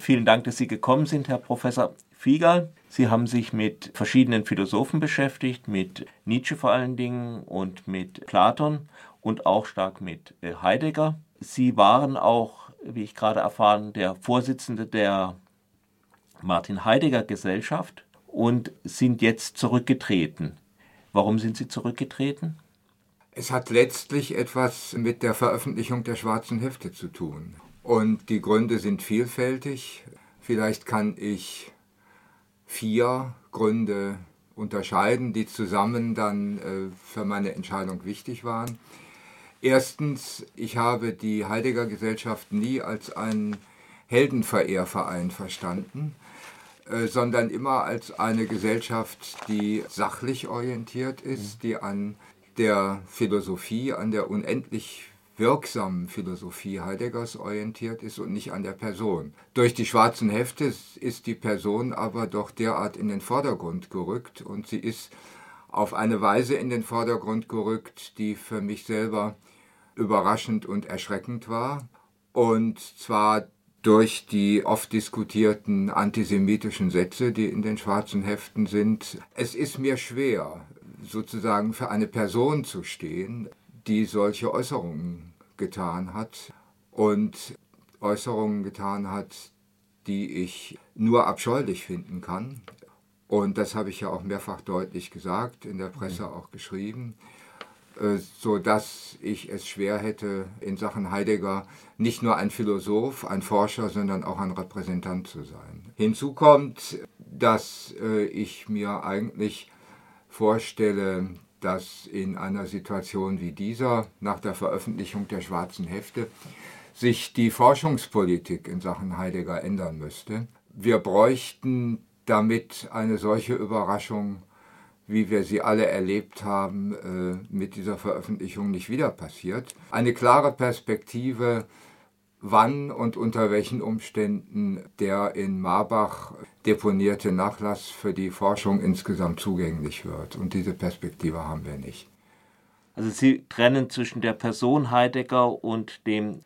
Vielen Dank, dass Sie gekommen sind, Herr Professor Fiegal. Sie haben sich mit verschiedenen Philosophen beschäftigt, mit Nietzsche vor allen Dingen und mit Platon und auch stark mit äh, Heidegger. Sie waren auch, wie ich gerade erfahren, der Vorsitzende der Martin Heidegger Gesellschaft und sind jetzt zurückgetreten. Warum sind Sie zurückgetreten? Es hat letztlich etwas mit der Veröffentlichung der schwarzen Hefte zu tun. Und die Gründe sind vielfältig. Vielleicht kann ich vier Gründe unterscheiden, die zusammen dann äh, für meine Entscheidung wichtig waren. Erstens, ich habe die Heidegger Gesellschaft nie als einen Heldenverehrverein verstanden, äh, sondern immer als eine Gesellschaft, die sachlich orientiert ist, die an der Philosophie, an der unendlich wirksamen Philosophie Heideggers orientiert ist und nicht an der Person. Durch die schwarzen Hefte ist die Person aber doch derart in den Vordergrund gerückt und sie ist auf eine Weise in den Vordergrund gerückt, die für mich selber überraschend und erschreckend war. Und zwar durch die oft diskutierten antisemitischen Sätze, die in den schwarzen Heften sind. Es ist mir schwer, sozusagen für eine Person zu stehen, die solche Äußerungen getan hat und Äußerungen getan hat, die ich nur abscheulich finden kann. Und das habe ich ja auch mehrfach deutlich gesagt, in der Presse auch geschrieben, äh, so dass ich es schwer hätte, in Sachen Heidegger nicht nur ein Philosoph, ein Forscher, sondern auch ein Repräsentant zu sein. Hinzu kommt, dass äh, ich mir eigentlich vorstelle, dass in einer Situation wie dieser, nach der Veröffentlichung der schwarzen Hefte, sich die Forschungspolitik in Sachen Heidegger ändern müsste. Wir bräuchten damit eine solche Überraschung, wie wir sie alle erlebt haben, äh, mit dieser Veröffentlichung nicht wieder passiert. Eine klare Perspektive wann und unter welchen Umständen der in Marbach deponierte Nachlass für die Forschung insgesamt zugänglich wird. Und diese Perspektive haben wir nicht. Also Sie trennen zwischen der Person Heidegger und dem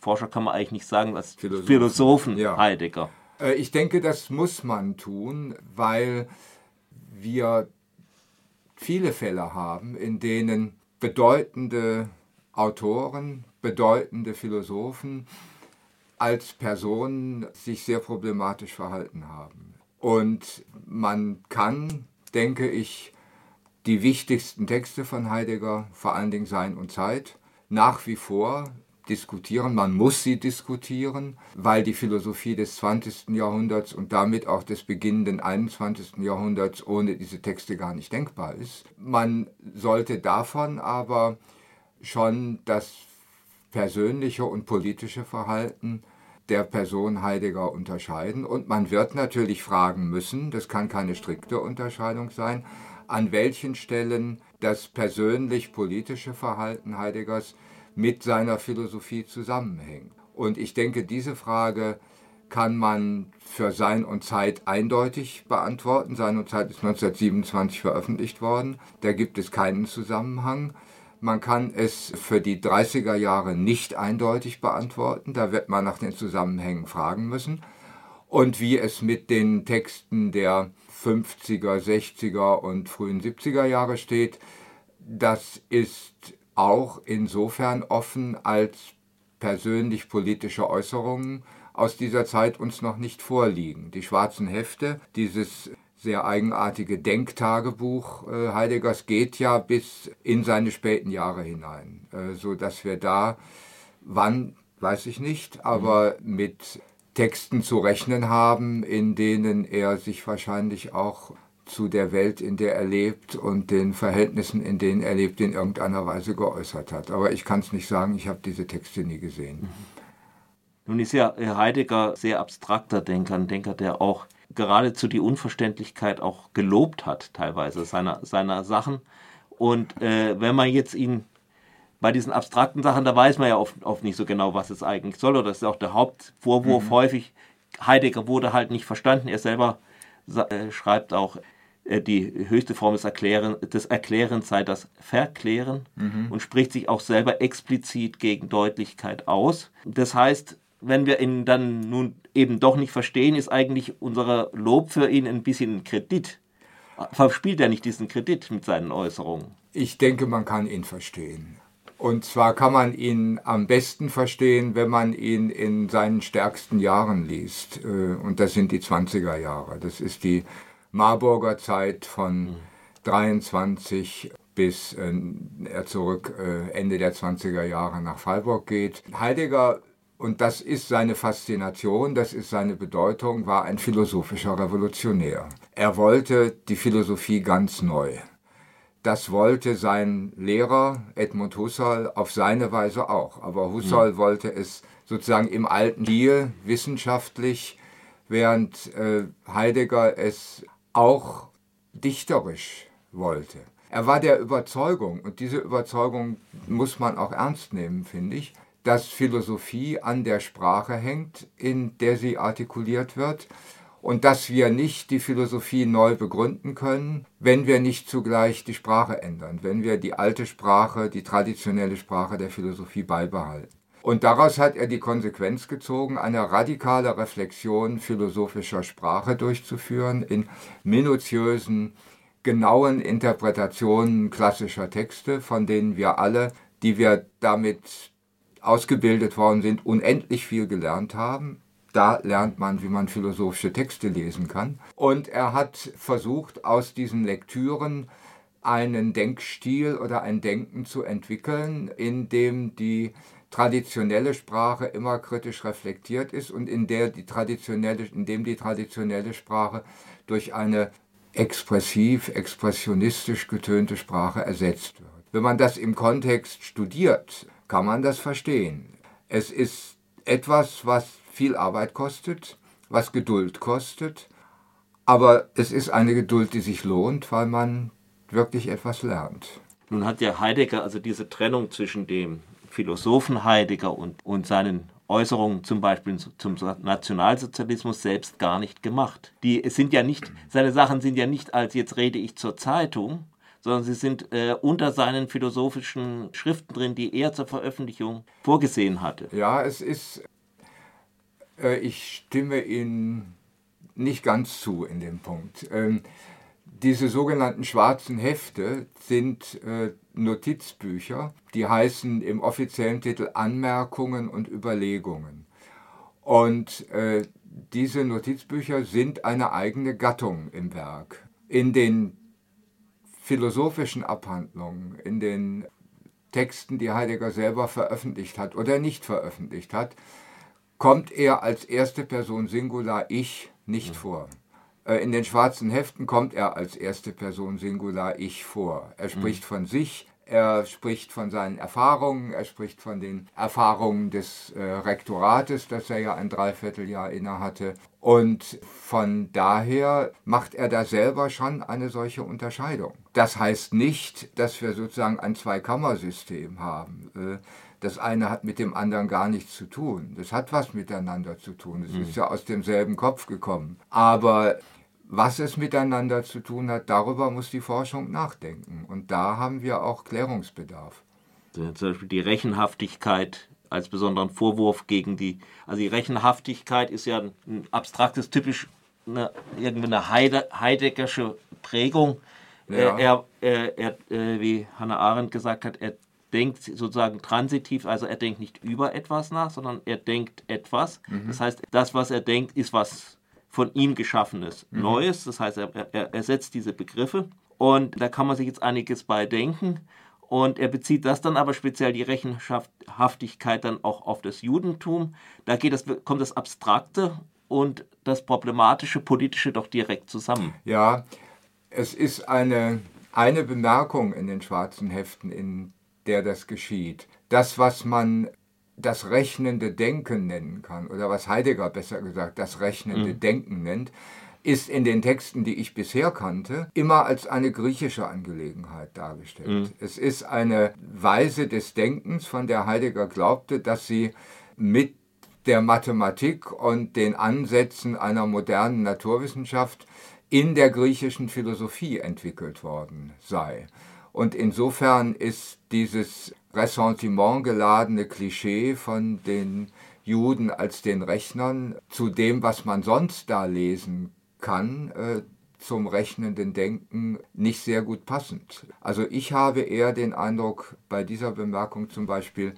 Forscher kann man eigentlich nicht sagen, was Philosophen, Philosophen ja. Heidegger. Äh, ich denke, das muss man tun, weil wir viele Fälle haben, in denen bedeutende Autoren, bedeutende Philosophen als Personen sich sehr problematisch verhalten haben. Und man kann, denke ich, die wichtigsten Texte von Heidegger, vor allen Dingen Sein und Zeit, nach wie vor diskutieren. Man muss sie diskutieren, weil die Philosophie des 20. Jahrhunderts und damit auch des beginnenden 21. Jahrhunderts ohne diese Texte gar nicht denkbar ist. Man sollte davon aber schon das persönliche und politische Verhalten der Person Heidegger unterscheiden. Und man wird natürlich fragen müssen, das kann keine strikte Unterscheidung sein, an welchen Stellen das persönlich-politische Verhalten Heideggers mit seiner Philosophie zusammenhängt. Und ich denke, diese Frage kann man für Sein und Zeit eindeutig beantworten. Sein und Zeit ist 1927 veröffentlicht worden. Da gibt es keinen Zusammenhang. Man kann es für die 30er Jahre nicht eindeutig beantworten. Da wird man nach den Zusammenhängen fragen müssen. Und wie es mit den Texten der 50er, 60er und frühen 70er Jahre steht, das ist auch insofern offen, als persönlich politische Äußerungen aus dieser Zeit uns noch nicht vorliegen. Die schwarzen Hefte, dieses sehr eigenartige Denktagebuch äh, Heideggers geht ja bis in seine späten Jahre hinein, äh, so dass wir da, wann weiß ich nicht, aber mit Texten zu rechnen haben, in denen er sich wahrscheinlich auch zu der Welt, in der er lebt und den Verhältnissen, in denen er lebt, in irgendeiner Weise geäußert hat. Aber ich kann es nicht sagen, ich habe diese Texte nie gesehen. Mhm. Nun ist ja Heidegger sehr abstrakter Denker, ein Denker, der auch geradezu die Unverständlichkeit auch gelobt hat, teilweise seiner, seiner Sachen. Und äh, wenn man jetzt ihn bei diesen abstrakten Sachen, da weiß man ja oft, oft nicht so genau, was es eigentlich soll. Oder das ist auch der Hauptvorwurf mhm. häufig. Heidegger wurde halt nicht verstanden. Er selber äh, schreibt auch, äh, die höchste Form des, Erklären, des Erklärens sei das Verklären mhm. und spricht sich auch selber explizit gegen Deutlichkeit aus. Das heißt, wenn wir ihn dann nun eben doch nicht verstehen, ist eigentlich unser Lob für ihn ein bisschen Kredit. Verspielt er nicht diesen Kredit mit seinen Äußerungen? Ich denke, man kann ihn verstehen. Und zwar kann man ihn am besten verstehen, wenn man ihn in seinen stärksten Jahren liest. Äh, und das sind die 20er Jahre. Das ist die Marburger Zeit von 23 bis äh, er zurück äh, Ende der 20er Jahre nach Freiburg geht. Heidegger, und das ist seine Faszination, das ist seine Bedeutung, war ein philosophischer Revolutionär. Er wollte die Philosophie ganz neu. Das wollte sein Lehrer Edmund Husserl auf seine Weise auch. Aber Husserl mhm. wollte es sozusagen im alten Stil, wissenschaftlich, während äh, Heidegger es auch dichterisch wollte. Er war der Überzeugung, und diese Überzeugung muss man auch ernst nehmen, finde ich, dass Philosophie an der Sprache hängt, in der sie artikuliert wird und dass wir nicht die Philosophie neu begründen können, wenn wir nicht zugleich die Sprache ändern, wenn wir die alte Sprache, die traditionelle Sprache der Philosophie beibehalten. Und daraus hat er die Konsequenz gezogen, eine radikale Reflexion philosophischer Sprache durchzuführen in minutiösen, genauen Interpretationen klassischer Texte, von denen wir alle, die wir damit ausgebildet worden sind, unendlich viel gelernt haben. Da lernt man, wie man philosophische Texte lesen kann. Und er hat versucht, aus diesen Lektüren einen Denkstil oder ein Denken zu entwickeln, in dem die traditionelle Sprache immer kritisch reflektiert ist und in der die traditionelle, in dem die traditionelle Sprache durch eine expressiv, expressionistisch getönte Sprache ersetzt wird. Wenn man das im Kontext studiert, kann man das verstehen. Es ist etwas, was viel Arbeit kostet, was Geduld kostet, aber es ist eine Geduld, die sich lohnt, weil man wirklich etwas lernt. Nun hat ja Heidegger also diese Trennung zwischen dem Philosophen Heidegger und, und seinen Äußerungen zum Beispiel zum Nationalsozialismus selbst gar nicht gemacht. Die sind ja nicht, seine Sachen sind ja nicht als jetzt rede ich zur Zeitung, sondern sie sind äh, unter seinen philosophischen Schriften drin, die er zur Veröffentlichung vorgesehen hatte. Ja, es ist äh, ich stimme Ihnen nicht ganz zu in dem Punkt. Ähm, diese sogenannten schwarzen Hefte sind äh, Notizbücher, die heißen im offiziellen Titel Anmerkungen und Überlegungen. Und äh, diese Notizbücher sind eine eigene Gattung im Werk. In den philosophischen Abhandlungen, in den Texten, die Heidegger selber veröffentlicht hat oder nicht veröffentlicht hat, kommt er als erste Person Singular Ich nicht mhm. vor. Äh, in den schwarzen Heften kommt er als erste Person Singular Ich vor. Er spricht mhm. von sich, er spricht von seinen Erfahrungen, er spricht von den Erfahrungen des äh, Rektorates, das er ja ein Dreivierteljahr innehatte. Und von daher macht er da selber schon eine solche Unterscheidung. Das heißt nicht, dass wir sozusagen ein Zweikammersystem haben. Äh, das eine hat mit dem anderen gar nichts zu tun. Das hat was miteinander zu tun. Es mhm. ist ja aus demselben Kopf gekommen. Aber was es miteinander zu tun hat, darüber muss die Forschung nachdenken. Und da haben wir auch Klärungsbedarf. Zum Beispiel die Rechenhaftigkeit als besonderen Vorwurf gegen die. Also die Rechenhaftigkeit ist ja ein abstraktes, typisch eine, irgendwie eine Heide, Heideggersche Prägung. Ja. Er, er, er, äh, wie Hannah Arendt gesagt hat, er denkt sozusagen transitiv, also er denkt nicht über etwas nach, sondern er denkt etwas. Mhm. Das heißt, das, was er denkt, ist was von ihm geschaffenes mhm. Neues. Das heißt, er, er ersetzt diese Begriffe und da kann man sich jetzt einiges bei denken. Und er bezieht das dann aber speziell die Rechenhaftigkeit dann auch auf das Judentum. Da geht das, kommt das Abstrakte und das Problematische, Politische doch direkt zusammen. Ja, es ist eine, eine Bemerkung in den schwarzen Heften, in der das geschieht. Das, was man das rechnende Denken nennen kann, oder was Heidegger besser gesagt das rechnende mhm. Denken nennt, ist in den Texten, die ich bisher kannte, immer als eine griechische Angelegenheit dargestellt. Mhm. Es ist eine Weise des Denkens, von der Heidegger glaubte, dass sie mit der Mathematik und den Ansätzen einer modernen Naturwissenschaft in der griechischen Philosophie entwickelt worden sei. Und insofern ist dieses Ressentiment geladene Klischee von den Juden als den Rechnern zu dem, was man sonst da lesen kann, äh, zum rechnenden Denken nicht sehr gut passend. Also ich habe eher den Eindruck bei dieser Bemerkung zum Beispiel,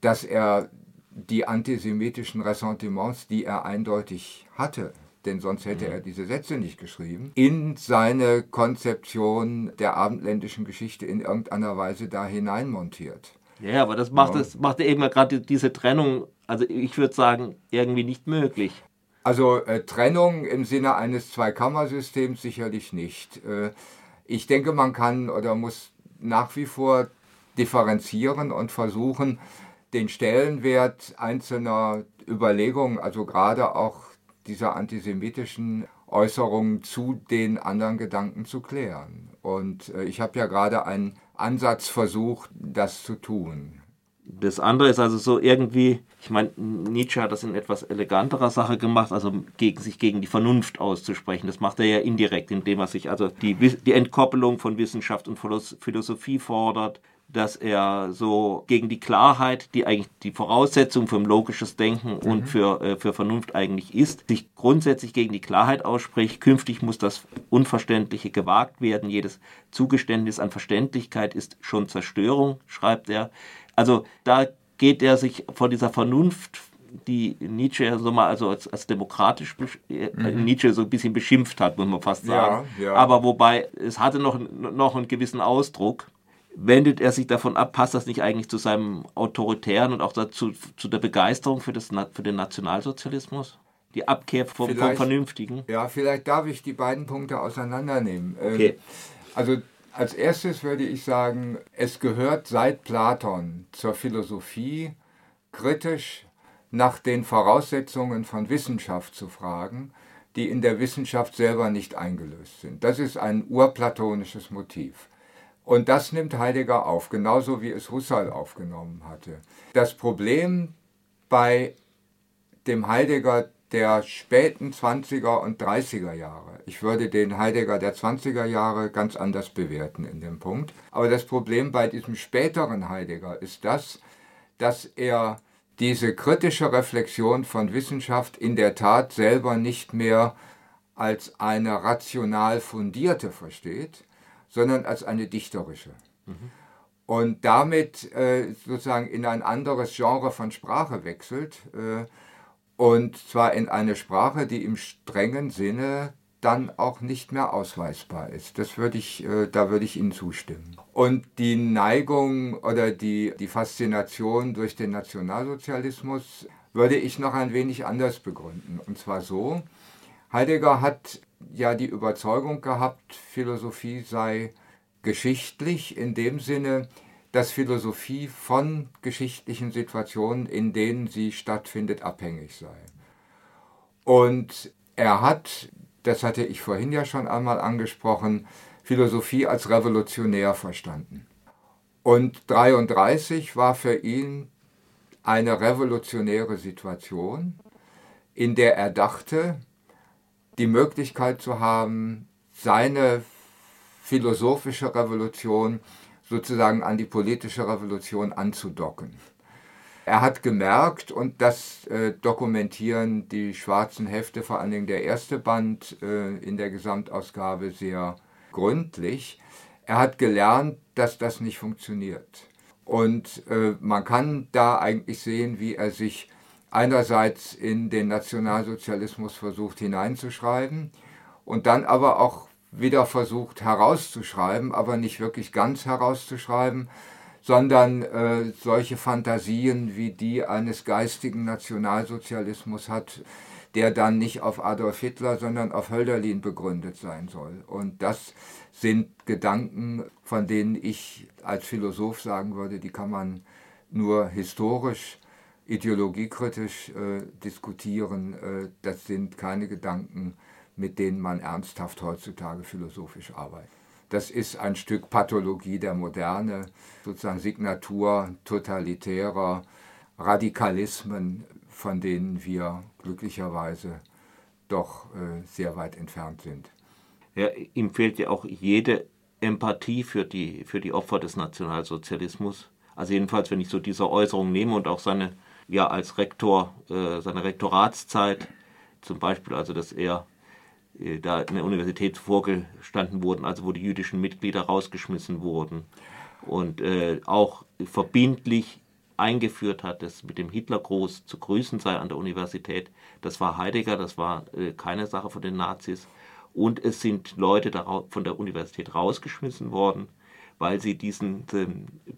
dass er die antisemitischen Ressentiments, die er eindeutig hatte, denn sonst hätte mhm. er diese Sätze nicht geschrieben, in seine Konzeption der abendländischen Geschichte in irgendeiner Weise da hineinmontiert. Ja, aber das macht, ja. das macht eben gerade diese Trennung, also ich würde sagen, irgendwie nicht möglich. Also äh, Trennung im Sinne eines Zweikammersystems sicherlich nicht. Äh, ich denke, man kann oder muss nach wie vor differenzieren und versuchen, den Stellenwert einzelner Überlegungen, also gerade auch dieser antisemitischen Äußerungen zu den anderen Gedanken zu klären. Und äh, ich habe ja gerade einen Ansatz versucht, das zu tun. Das andere ist also so irgendwie, ich meine, Nietzsche hat das in etwas eleganterer Sache gemacht, also gegen sich gegen die Vernunft auszusprechen. Das macht er ja indirekt, indem er sich also die, die Entkoppelung von Wissenschaft und Philosophie fordert, dass er so gegen die Klarheit, die eigentlich die Voraussetzung für ein logisches Denken mhm. und für, äh, für Vernunft eigentlich ist, sich grundsätzlich gegen die Klarheit ausspricht. Künftig muss das Unverständliche gewagt werden. Jedes Zugeständnis an Verständlichkeit ist schon Zerstörung, schreibt er. Also da geht er sich vor dieser Vernunft die Nietzsche so mal also als, als demokratisch äh, mhm. Nietzsche so ein bisschen beschimpft hat, muss man fast sagen. Ja, ja. Aber wobei es hatte noch, noch einen gewissen Ausdruck wendet er sich davon ab, passt das nicht eigentlich zu seinem autoritären und auch dazu zu der Begeisterung für, das, für den Nationalsozialismus? Die Abkehr vom, vom Vernünftigen? Ja, vielleicht darf ich die beiden Punkte auseinandernehmen. Ähm, okay. Also als erstes würde ich sagen, es gehört seit Platon zur Philosophie, kritisch nach den Voraussetzungen von Wissenschaft zu fragen, die in der Wissenschaft selber nicht eingelöst sind. Das ist ein urplatonisches Motiv. Und das nimmt Heidegger auf, genauso wie es Husserl aufgenommen hatte. Das Problem bei dem Heidegger der späten 20er und 30er Jahre. Ich würde den Heidegger der 20er Jahre ganz anders bewerten in dem Punkt. Aber das Problem bei diesem späteren Heidegger ist das, dass er diese kritische Reflexion von Wissenschaft in der Tat selber nicht mehr als eine rational fundierte versteht, sondern als eine dichterische. Mhm. Und damit äh, sozusagen in ein anderes Genre von Sprache wechselt. Äh, und zwar in eine Sprache, die im strengen Sinne dann auch nicht mehr ausweisbar ist. Das würde ich, äh, da würde ich Ihnen zustimmen. Und die Neigung oder die, die Faszination durch den Nationalsozialismus würde ich noch ein wenig anders begründen. Und zwar so, Heidegger hat ja die Überzeugung gehabt, Philosophie sei geschichtlich in dem Sinne, dass Philosophie von geschichtlichen Situationen, in denen sie stattfindet, abhängig sei. Und er hat, das hatte ich vorhin ja schon einmal angesprochen, Philosophie als revolutionär verstanden. Und 33 war für ihn eine revolutionäre Situation, in der er dachte, die Möglichkeit zu haben, seine philosophische Revolution sozusagen an die politische Revolution anzudocken. Er hat gemerkt, und das äh, dokumentieren die schwarzen Hefte, vor allen Dingen der erste Band äh, in der Gesamtausgabe sehr gründlich, er hat gelernt, dass das nicht funktioniert. Und äh, man kann da eigentlich sehen, wie er sich einerseits in den Nationalsozialismus versucht hineinzuschreiben und dann aber auch wieder versucht herauszuschreiben, aber nicht wirklich ganz herauszuschreiben, sondern äh, solche Fantasien wie die eines geistigen Nationalsozialismus hat, der dann nicht auf Adolf Hitler, sondern auf Hölderlin begründet sein soll. Und das sind Gedanken, von denen ich als Philosoph sagen würde, die kann man nur historisch ideologiekritisch äh, diskutieren. Äh, das sind keine Gedanken, mit denen man ernsthaft heutzutage philosophisch arbeitet. Das ist ein Stück Pathologie der Moderne, sozusagen Signatur totalitärer Radikalismen, von denen wir glücklicherweise doch äh, sehr weit entfernt sind. Ja, ihm fehlt ja auch jede Empathie für die, für die Opfer des Nationalsozialismus. Also jedenfalls, wenn ich so diese Äußerung nehme und auch seine ja als Rektor äh, seiner Rektoratszeit, zum Beispiel also, dass er äh, da in der Universität vorgestanden wurden, also wo die jüdischen Mitglieder rausgeschmissen wurden und äh, auch verbindlich eingeführt hat, dass mit dem Hitlergruß zu grüßen sei an der Universität. Das war Heidegger, das war äh, keine Sache von den Nazis. Und es sind Leute von der Universität rausgeschmissen worden, weil sie diesen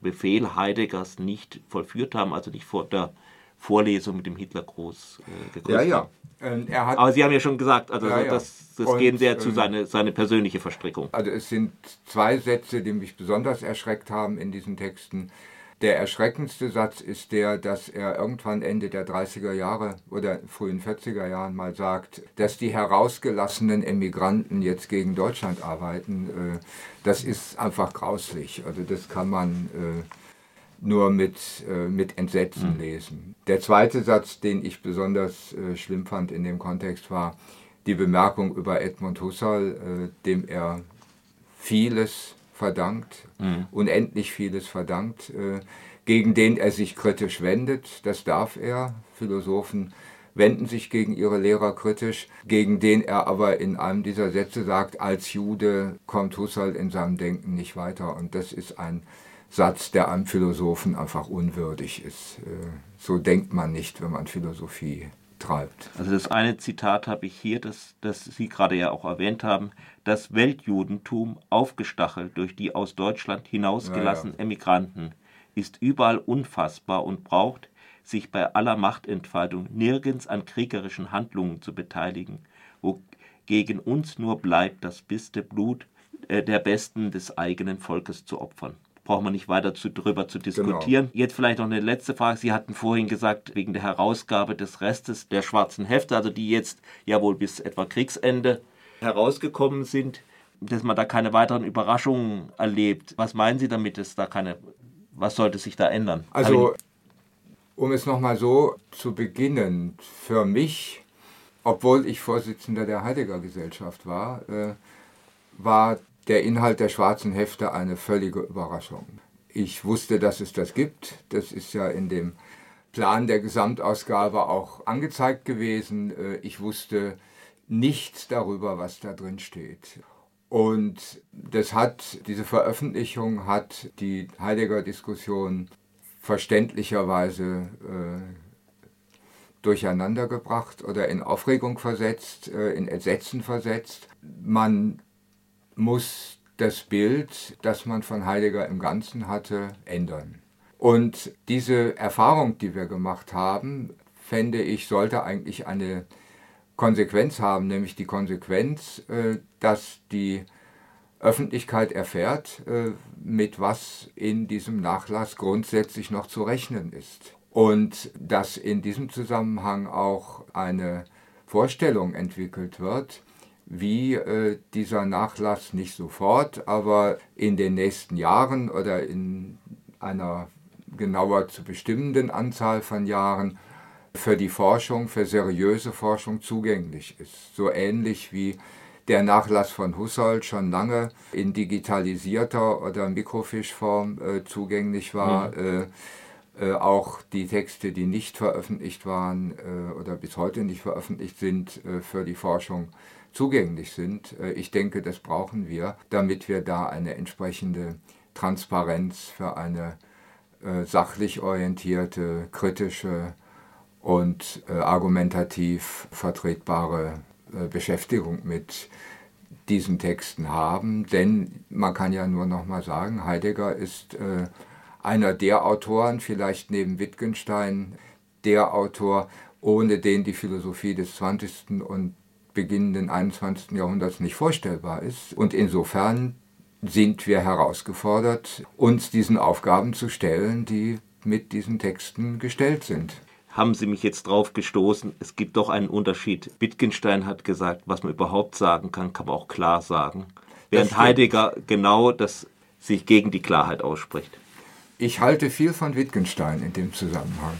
Befehl Heideggers nicht vollführt haben, also nicht vor der Vorlesung mit dem Hitlergruß äh, gegrüßt ja, ja. Ähm, Aber Sie haben ja schon gesagt, also ja, das, das gehen sehr zu ähm, seine, seine persönliche Verstrickung. Also es sind zwei Sätze, die mich besonders erschreckt haben in diesen Texten. Der erschreckendste Satz ist der, dass er irgendwann Ende der 30er Jahre oder frühen 40er Jahren mal sagt, dass die herausgelassenen Emigranten jetzt gegen Deutschland arbeiten. Äh, das ist einfach grauslich. Also das kann man äh, nur mit, äh, mit Entsetzen mhm. lesen. Der zweite Satz, den ich besonders schlimm fand in dem Kontext, war die Bemerkung über Edmund Husserl, dem er vieles verdankt, mhm. unendlich vieles verdankt, äh, gegen den er sich kritisch wendet. Das darf er. Philosophen wenden sich gegen ihre Lehrer kritisch, gegen den er aber in einem dieser Sätze sagt, als Jude kommt Husserl in seinem Denken nicht weiter. Und das ist ein Satz, der einem Philosophen einfach unwürdig ist. Äh, so denkt man nicht, wenn man Philosophie treibt. Also das eine Zitat habe ich hier, das, das Sie gerade ja auch erwähnt haben. Das Weltjudentum, aufgestachelt durch die aus Deutschland hinausgelassenen ja, ja. Emigranten, ist überall unfassbar und braucht, sich bei aller Machtentfaltung nirgends an kriegerischen Handlungen zu beteiligen, wo gegen uns nur bleibt, das beste Blut äh, der Besten des eigenen Volkes zu opfern braucht man nicht weiter zu, drüber zu diskutieren. Genau. Jetzt vielleicht noch eine letzte Frage. Sie hatten vorhin gesagt, wegen der Herausgabe des Restes der schwarzen Hefte, also die jetzt ja wohl bis etwa Kriegsende herausgekommen sind, dass man da keine weiteren Überraschungen erlebt. Was meinen Sie damit, dass da keine, was sollte sich da ändern? Also, um es nochmal so zu beginnen, für mich, obwohl ich Vorsitzender der Heidegger Gesellschaft war, äh, war der Inhalt der schwarzen Hefte eine völlige Überraschung. Ich wusste, dass es das gibt. Das ist ja in dem Plan der Gesamtausgabe auch angezeigt gewesen. Äh, ich wusste nichts darüber, was da drin steht. Und das hat, diese Veröffentlichung hat die Heidegger-Diskussion verständlicherweise äh, durcheinander gebracht oder in Aufregung versetzt, äh, in Entsetzen versetzt. Man muss das Bild, das man von Heidegger im Ganzen hatte, ändern. Und diese Erfahrung, die wir gemacht haben, fände ich, sollte eigentlich eine Konsequenz haben, nämlich die Konsequenz, äh, dass die Öffentlichkeit erfährt, äh, mit was in diesem Nachlass grundsätzlich noch zu rechnen ist. Und dass in diesem Zusammenhang auch eine Vorstellung entwickelt wird, wie äh, dieser Nachlass nicht sofort, aber in den nächsten Jahren oder in einer genauer zu bestimmenden Anzahl von Jahren für die Forschung, für seriöse Forschung zugänglich ist. So ähnlich wie der Nachlass von Husserl schon lange in digitalisierter oder Mikrofischform äh, zugänglich war. Mhm. Äh, auch die Texte, die nicht veröffentlicht waren äh, oder bis heute nicht veröffentlicht sind, äh, für die Forschung zugänglich sind. Äh, ich denke, das brauchen wir, damit wir da eine entsprechende Transparenz für eine äh, sachlich orientierte, kritische und äh, argumentativ vertretbare Beschäftigung mit diesen Texten haben. Denn man kann ja nur noch mal sagen, Heidegger ist einer der Autoren, vielleicht neben Wittgenstein, der Autor, ohne den die Philosophie des 20. und beginnenden 21. Jahrhunderts nicht vorstellbar ist. Und insofern sind wir herausgefordert, uns diesen Aufgaben zu stellen, die mit diesen Texten gestellt sind. Haben Sie mich jetzt drauf gestoßen? Es gibt doch einen Unterschied. Wittgenstein hat gesagt, was man überhaupt sagen kann, kann man auch klar sagen. Während Heidegger genau das sich gegen die Klarheit ausspricht. Ich halte viel von Wittgenstein in dem Zusammenhang.